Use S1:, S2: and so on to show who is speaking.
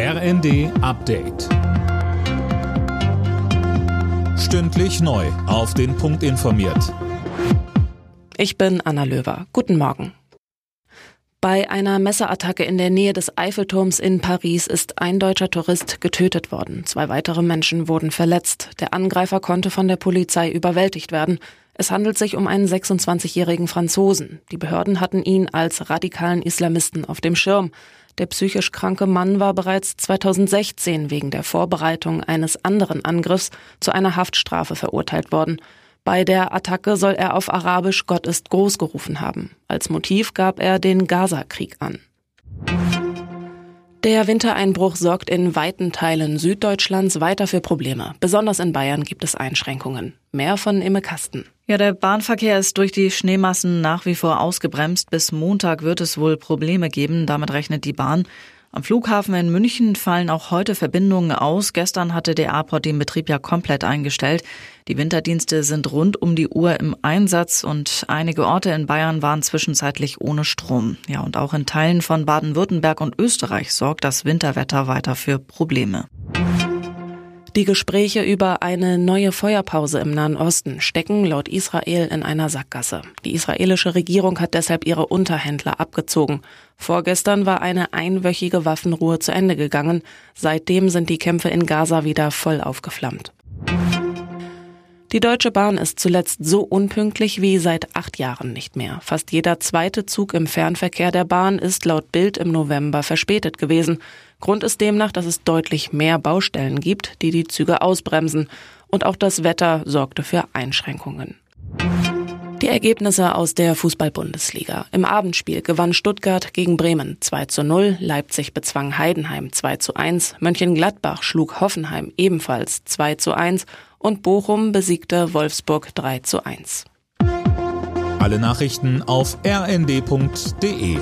S1: RND Update. Stündlich neu. Auf den Punkt informiert.
S2: Ich bin Anna Löwer. Guten Morgen. Bei einer Messerattacke in der Nähe des Eiffelturms in Paris ist ein deutscher Tourist getötet worden. Zwei weitere Menschen wurden verletzt. Der Angreifer konnte von der Polizei überwältigt werden. Es handelt sich um einen 26-jährigen Franzosen. Die Behörden hatten ihn als radikalen Islamisten auf dem Schirm. Der psychisch kranke Mann war bereits 2016 wegen der Vorbereitung eines anderen Angriffs zu einer Haftstrafe verurteilt worden. Bei der Attacke soll er auf Arabisch Gott ist groß gerufen haben. Als Motiv gab er den Gaza-Krieg an. Der Wintereinbruch sorgt in weiten Teilen Süddeutschlands weiter für Probleme. Besonders in Bayern gibt es Einschränkungen. Mehr von Imme Kasten.
S3: Ja, der Bahnverkehr ist durch die Schneemassen nach wie vor ausgebremst. Bis Montag wird es wohl Probleme geben. Damit rechnet die Bahn. Am Flughafen in München fallen auch heute Verbindungen aus. Gestern hatte der Airport den Betrieb ja komplett eingestellt. Die Winterdienste sind rund um die Uhr im Einsatz und einige Orte in Bayern waren zwischenzeitlich ohne Strom. Ja, und auch in Teilen von Baden-Württemberg und Österreich sorgt das Winterwetter weiter für Probleme.
S2: Die Gespräche über eine neue Feuerpause im Nahen Osten stecken laut Israel in einer Sackgasse. Die israelische Regierung hat deshalb ihre Unterhändler abgezogen. Vorgestern war eine einwöchige Waffenruhe zu Ende gegangen. Seitdem sind die Kämpfe in Gaza wieder voll aufgeflammt. Die Deutsche Bahn ist zuletzt so unpünktlich wie seit acht Jahren nicht mehr. Fast jeder zweite Zug im Fernverkehr der Bahn ist laut Bild im November verspätet gewesen. Grund ist demnach, dass es deutlich mehr Baustellen gibt, die die Züge ausbremsen. Und auch das Wetter sorgte für Einschränkungen. Die Ergebnisse aus der Fußball-Bundesliga. Im Abendspiel gewann Stuttgart gegen Bremen 2 zu 0, Leipzig bezwang Heidenheim 2 zu 1, Mönchengladbach schlug Hoffenheim ebenfalls 2 zu 1 und Bochum besiegte Wolfsburg 3 zu 1.
S1: Alle Nachrichten auf rnd.de